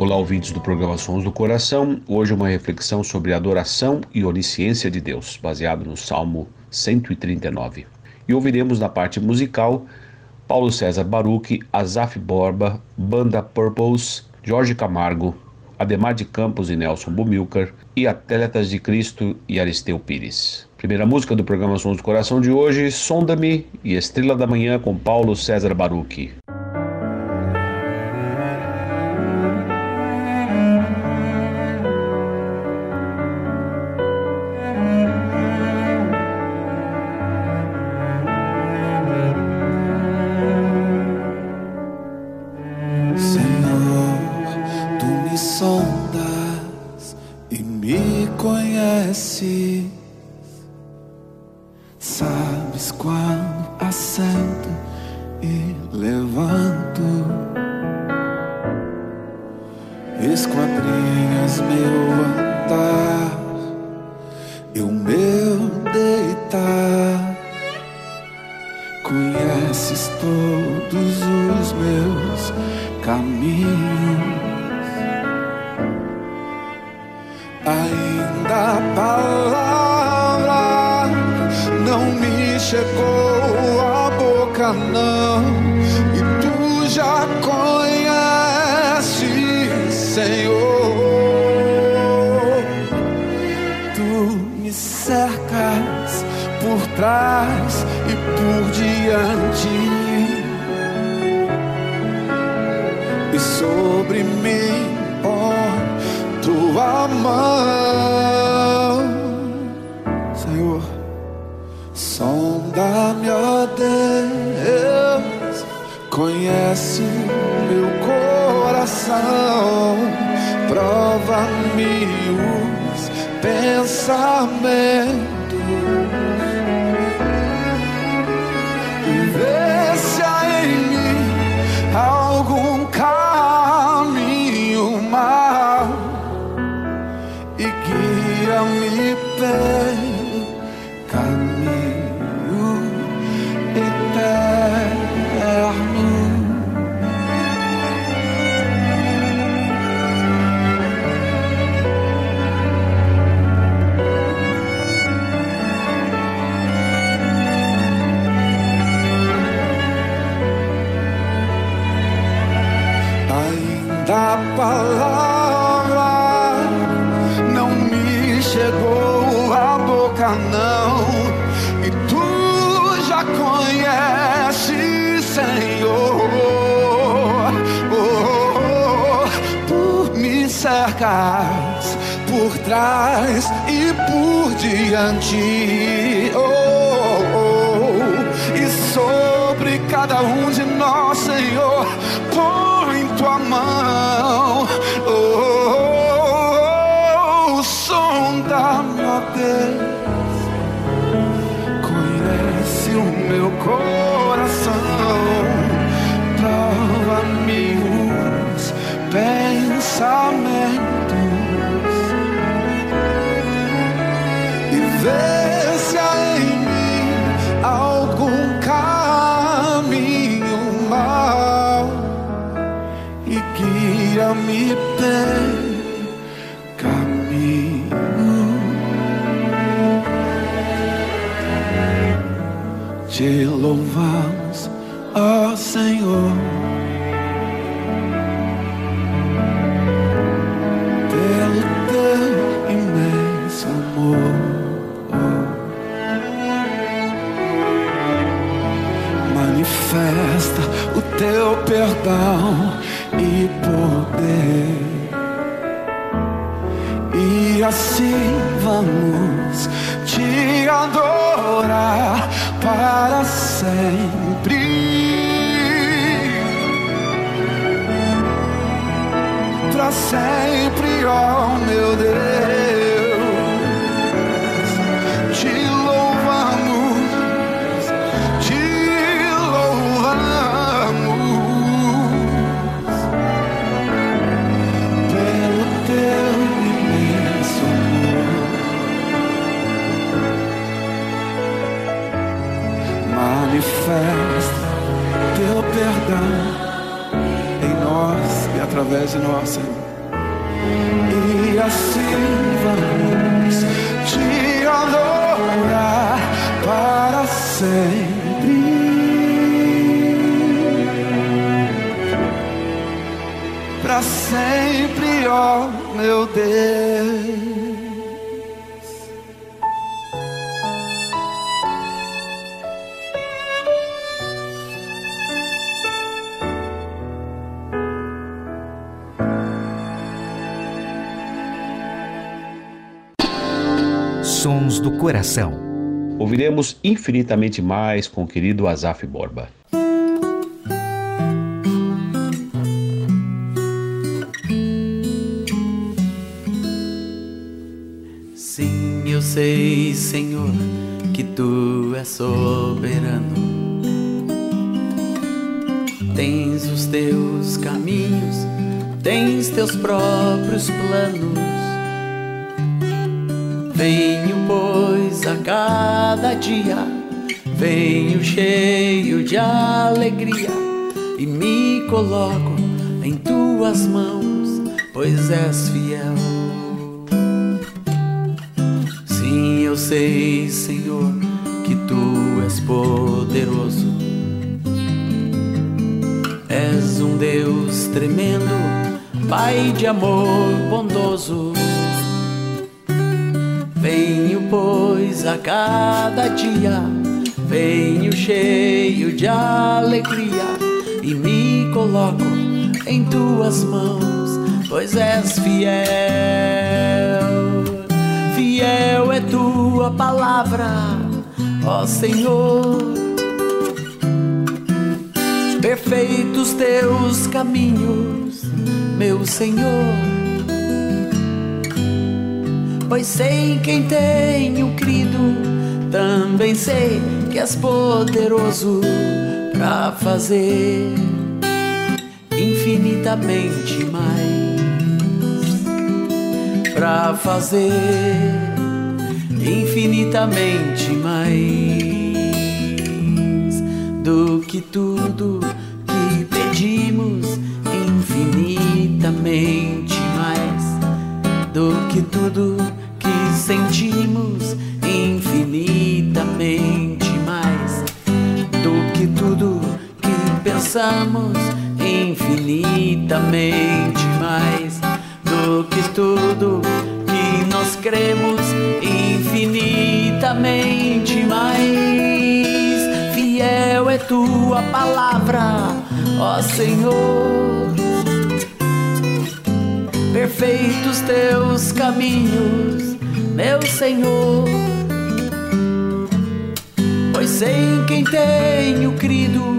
Olá, ouvintes do programa Sons do Coração. Hoje uma reflexão sobre adoração e onisciência de Deus, baseado no Salmo 139. E ouviremos na parte musical Paulo César Baruch, Azaf Borba, Banda Purples, Jorge Camargo, Ademar de Campos e Nelson Bumilcar e Atletas de Cristo e Aristeu Pires. Primeira música do programa Sons do Coração de hoje, Sonda-me e Estrela da Manhã com Paulo César Baruch. Meus caminhos. Ainda a palavra não me chegou à boca, não. E tu já conheces, Senhor. Tu me cercas por trás e por diante. Sobre mim, ó tua mão, Senhor. Sonda-me, Deus, conhece meu coração, prova-me os pensamentos cercas por trás e por diante. Oh, oh, e sobre cada um de nós, Senhor, põe tua mão. Te louvamos, ó Senhor. pelo teu imenso amor. Manifesta o teu perdão e poder. E assim vamos te adorar para sempre. Sempre, ó oh meu Deus. Manifesta teu perdão em nós e através de nós, Senhor. E assim vamos te adorar para sempre. Para sempre, ó meu Deus. Ouviremos infinitamente mais com o querido Azaf Borba. Sim, eu sei, Senhor, que tu és soberano. Tens os teus caminhos, tens teus próprios planos. Venho, pois, a cada dia, venho cheio de alegria e me coloco em tuas mãos, pois és fiel. Sim, eu sei, Senhor, que tu és poderoso. És um Deus tremendo, Pai de amor bondoso. A cada dia, venho cheio de alegria e me coloco em tuas mãos, pois és fiel. Fiel é tua palavra, ó Senhor. Perfeitos teus caminhos, meu Senhor pois sei em quem tenho crido, também sei que és poderoso para fazer infinitamente mais, para fazer infinitamente mais do que tudo que sentimos infinitamente mais do que tudo que pensamos infinitamente mais do que tudo que nós cremos infinitamente mais. Fiel é tua palavra ó Senhor perfeitos teus caminhos, meu Senhor. Pois sei em quem tenho crido,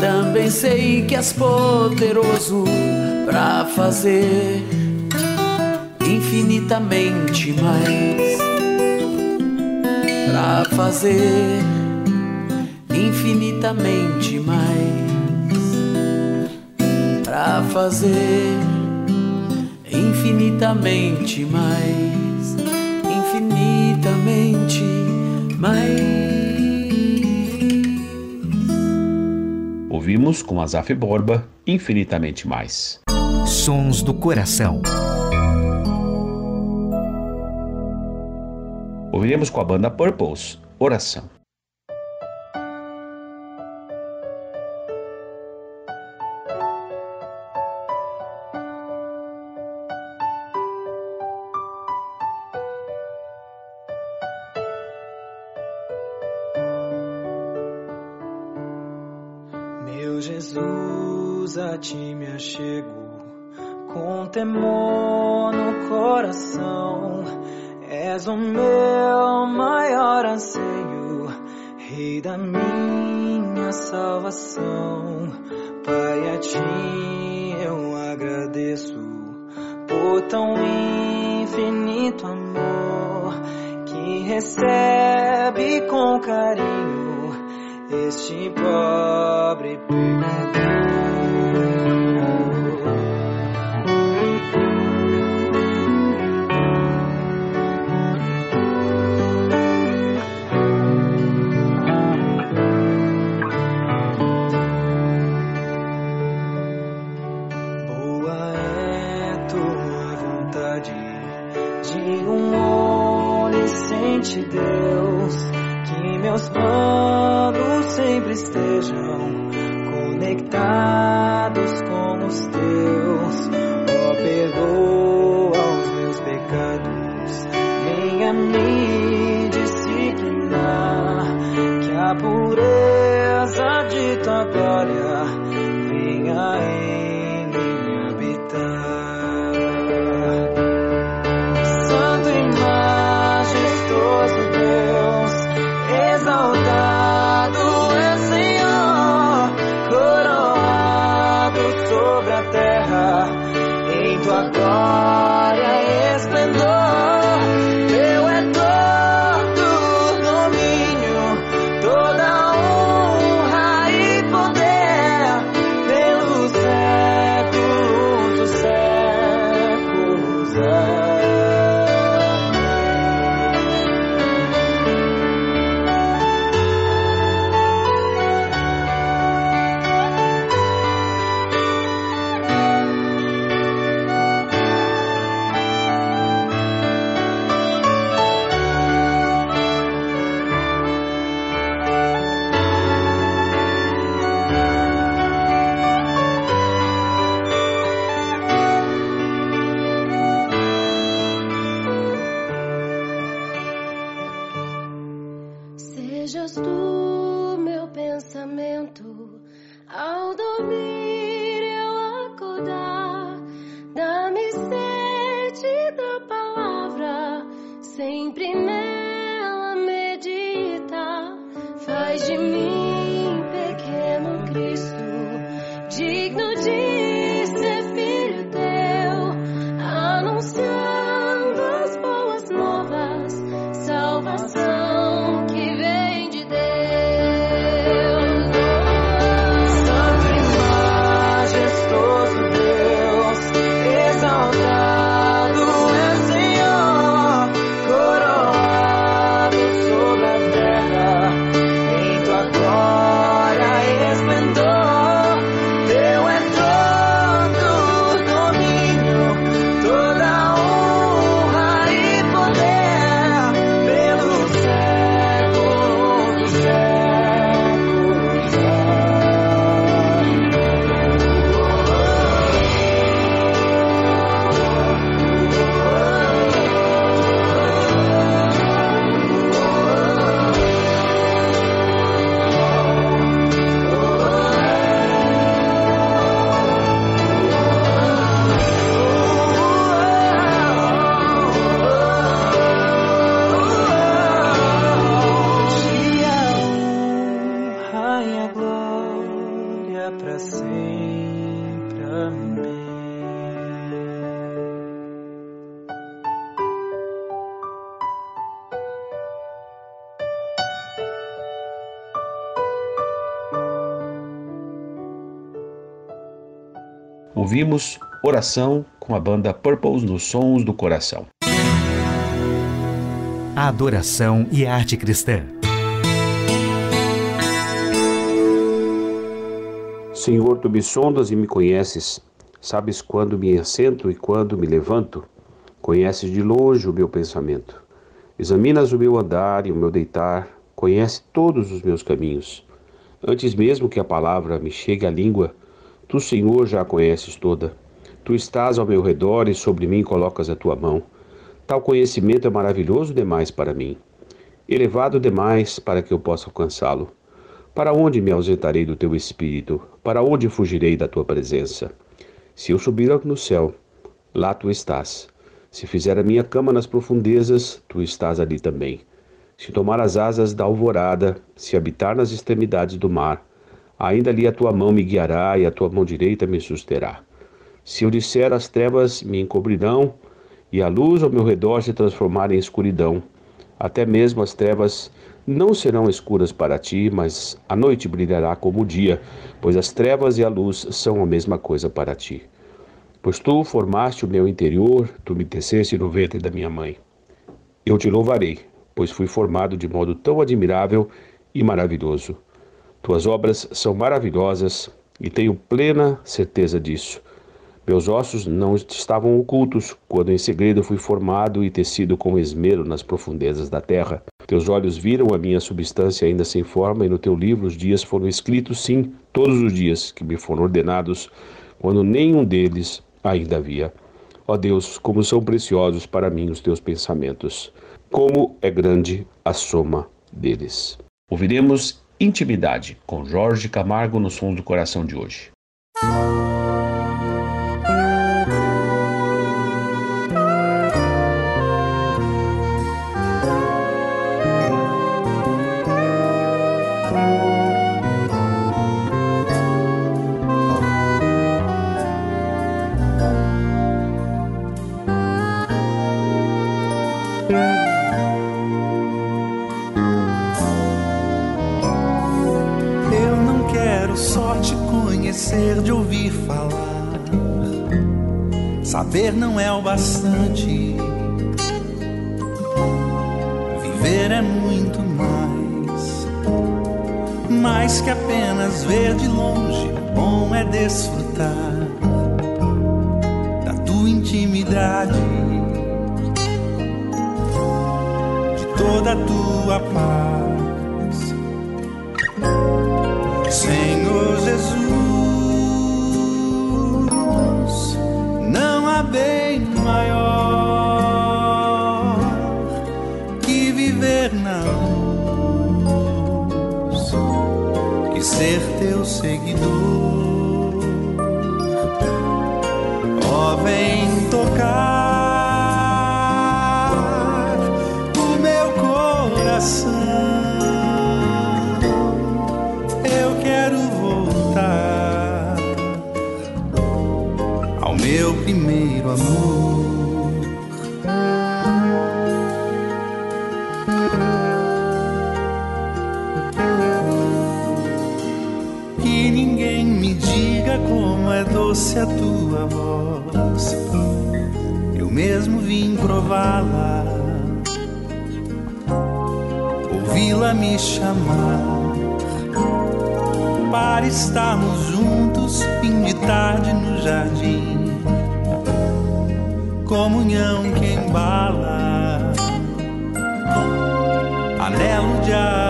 também sei que és poderoso para fazer infinitamente mais, para fazer infinitamente mais, para fazer infinitamente mais, infinitamente mais. Ouvimos com Azaf Borba infinitamente mais. Sons do coração. Ouviremos com a banda Purples, Oração. és o meu maior anseio, Rei da minha salvação. Pai, a ti eu agradeço por tão infinito amor que recebe com carinho este pobre pecador. Deus, que meus planos sempre estejam conectados com os teus. Oh, perdoa os meus pecados, minha mente. still ouvimos Oração com a banda Purples nos Sons do Coração. Adoração e arte cristã. Senhor, tu me sondas e me conheces. Sabes quando me assento e quando me levanto. Conheces de longe o meu pensamento. Examinas o meu andar e o meu deitar. Conhece todos os meus caminhos. Antes mesmo que a palavra me chegue à língua, tu, Senhor, já a conheces toda. Tu estás ao meu redor e sobre mim colocas a tua mão. Tal conhecimento é maravilhoso demais para mim, elevado demais para que eu possa alcançá-lo. Para onde me ausentarei do teu espírito? Para onde fugirei da tua presença? Se eu subir no céu, lá tu estás. Se fizer a minha cama nas profundezas, tu estás ali também. Se tomar as asas da alvorada, se habitar nas extremidades do mar, ainda ali a tua mão me guiará e a tua mão direita me susterá. Se eu disser as trevas me encobrirão e a luz ao meu redor se transformar em escuridão, até mesmo as trevas não serão escuras para ti, mas a noite brilhará como o dia, pois as trevas e a luz são a mesma coisa para ti. Pois tu formaste o meu interior, tu me teceste no ventre da minha mãe. Eu te louvarei, pois fui formado de modo tão admirável e maravilhoso. Tuas obras são maravilhosas e tenho plena certeza disso. Meus ossos não estavam ocultos quando em segredo fui formado e tecido com esmero nas profundezas da terra. Teus olhos viram a minha substância ainda sem forma, e no teu livro os dias foram escritos, sim, todos os dias que me foram ordenados, quando nenhum deles ainda havia. Ó Deus, como são preciosos para mim os teus pensamentos, como é grande a soma deles. Ouviremos Intimidade com Jorge Camargo no Sons do Coração de hoje. Saber não é o bastante. Ser teu seguidor. Ó, oh, vem prová-la, ouvi-la me chamar. Para estarmos juntos fim de tarde no jardim. Comunhão que embala, anelo de adorar,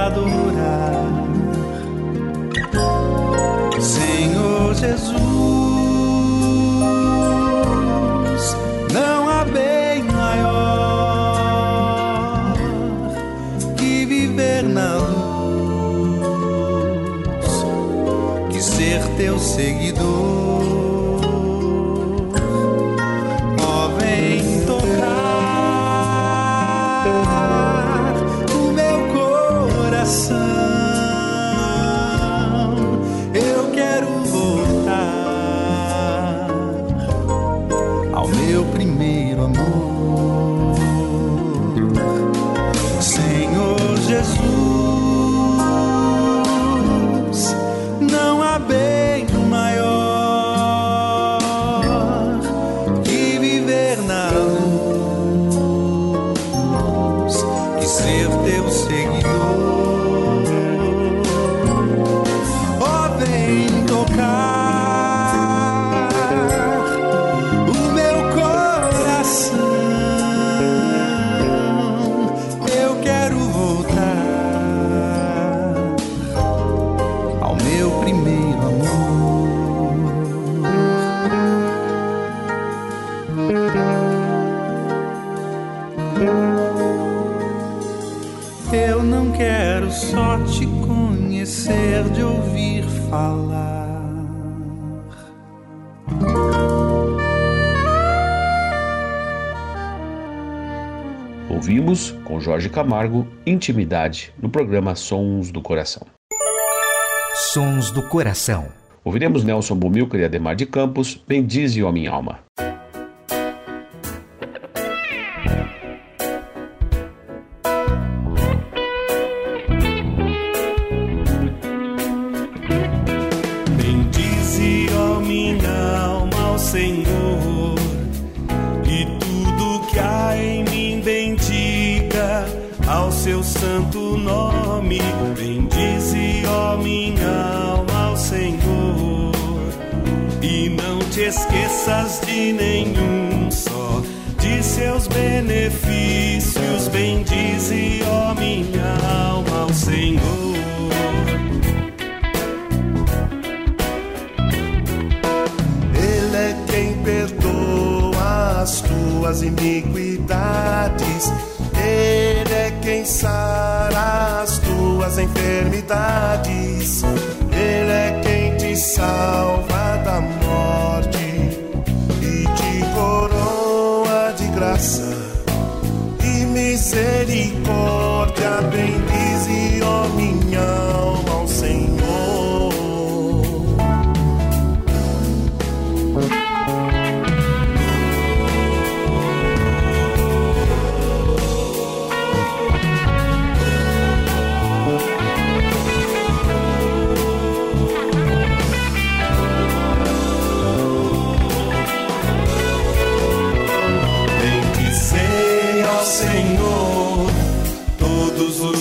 Ouvimos, com Jorge Camargo, Intimidade, no programa Sons do Coração. Sons do Coração. Ouviremos Nelson Bumilcar e Ademar de Campos, Bendize, ó minha alma.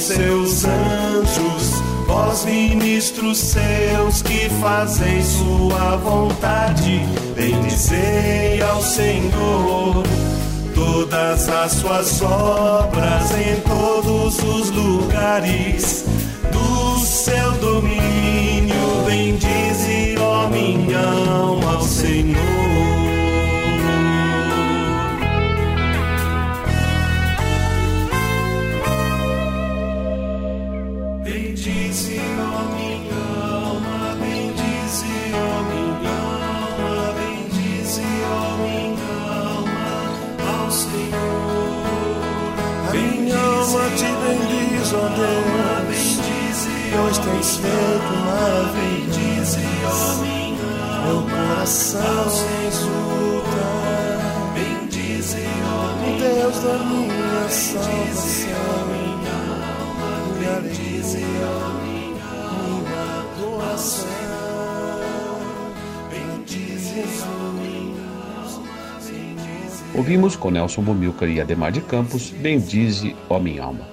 Seus anjos, vós ministros seus que fazem sua vontade, bendizei ao Senhor todas as suas obras em todos os lugares tens feito maravilhas. Meu coração exulta, Deus da minha salvação, minha alegria, minha doação. Ouvimos com Nelson Bomilcar e Ademar de Campos, Bendize, ó minha alma.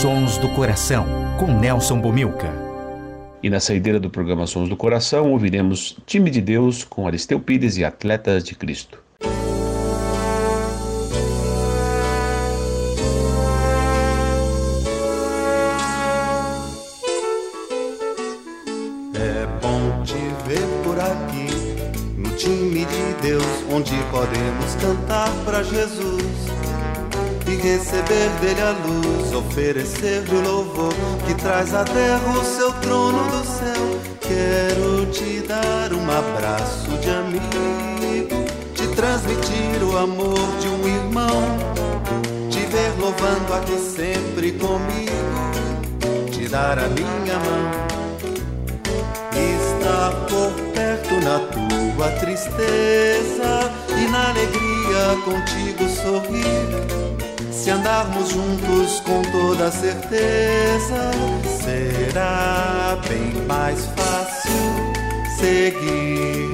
Sons do Coração, com Nelson Bomilca. E na saideira do programa Sons do Coração, ouviremos Time de Deus com Aristeu Pires e Atletas de Cristo. É bom te ver por aqui, no time de Deus, onde podemos cantar receber dele a luz, oferecer-lhe o louvor que traz à terra o seu trono do céu. Quero te dar um abraço de amigo, te transmitir o amor de um irmão, te ver louvando aqui sempre comigo, te dar a minha mão. Estar por perto na tua tristeza e na alegria contigo sorrir se andarmos juntos com toda certeza, será bem mais fácil seguir.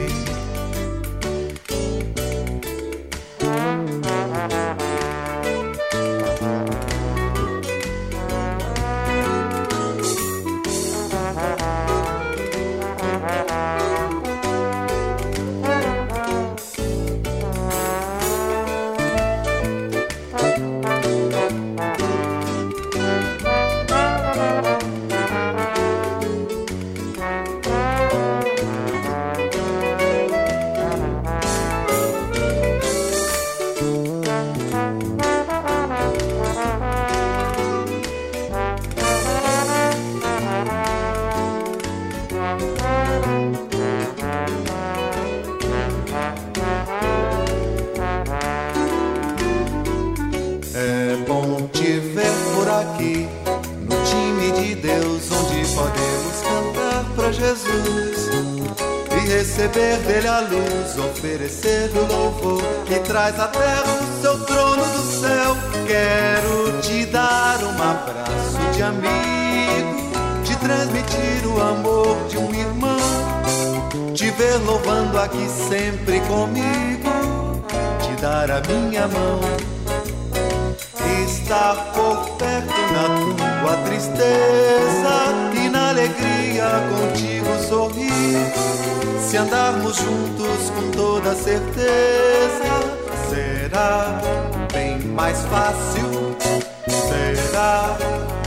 Transmitir o amor de um irmão, te ver louvando aqui sempre comigo, te dar a minha mão. Estar por perto na tua tristeza e na alegria contigo sorrir se andarmos juntos com toda certeza, será bem mais fácil. Será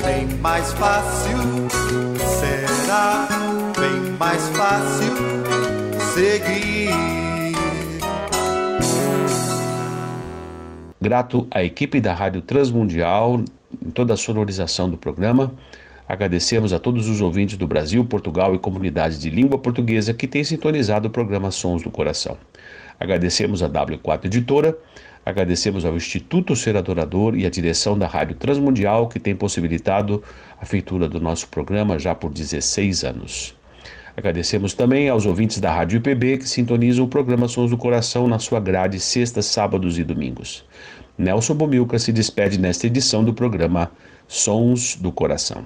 bem mais fácil. Será bem mais fácil seguir. Grato à equipe da Rádio Transmundial em toda a sonorização do programa Agradecemos a todos os ouvintes do Brasil, Portugal e comunidades de língua portuguesa que têm sintonizado o programa Sons do Coração. Agradecemos a W4 Editora, agradecemos ao Instituto Ser Adorador e à direção da Rádio Transmundial que tem possibilitado a feitura do nosso programa já por 16 anos. Agradecemos também aos ouvintes da Rádio IPB que sintonizam o programa Sons do Coração na sua grade sextas, sábados e domingos. Nelson Bomilca se despede nesta edição do programa Sons do Coração.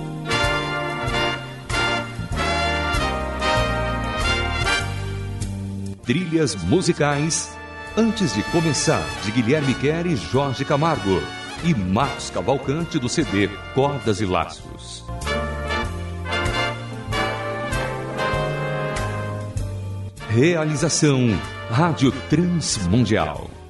Trilhas musicais Antes de Começar, de Guilherme Quer e Jorge Camargo. E Marcos Cavalcante do CD Cordas e Laços. Realização Rádio Transmundial.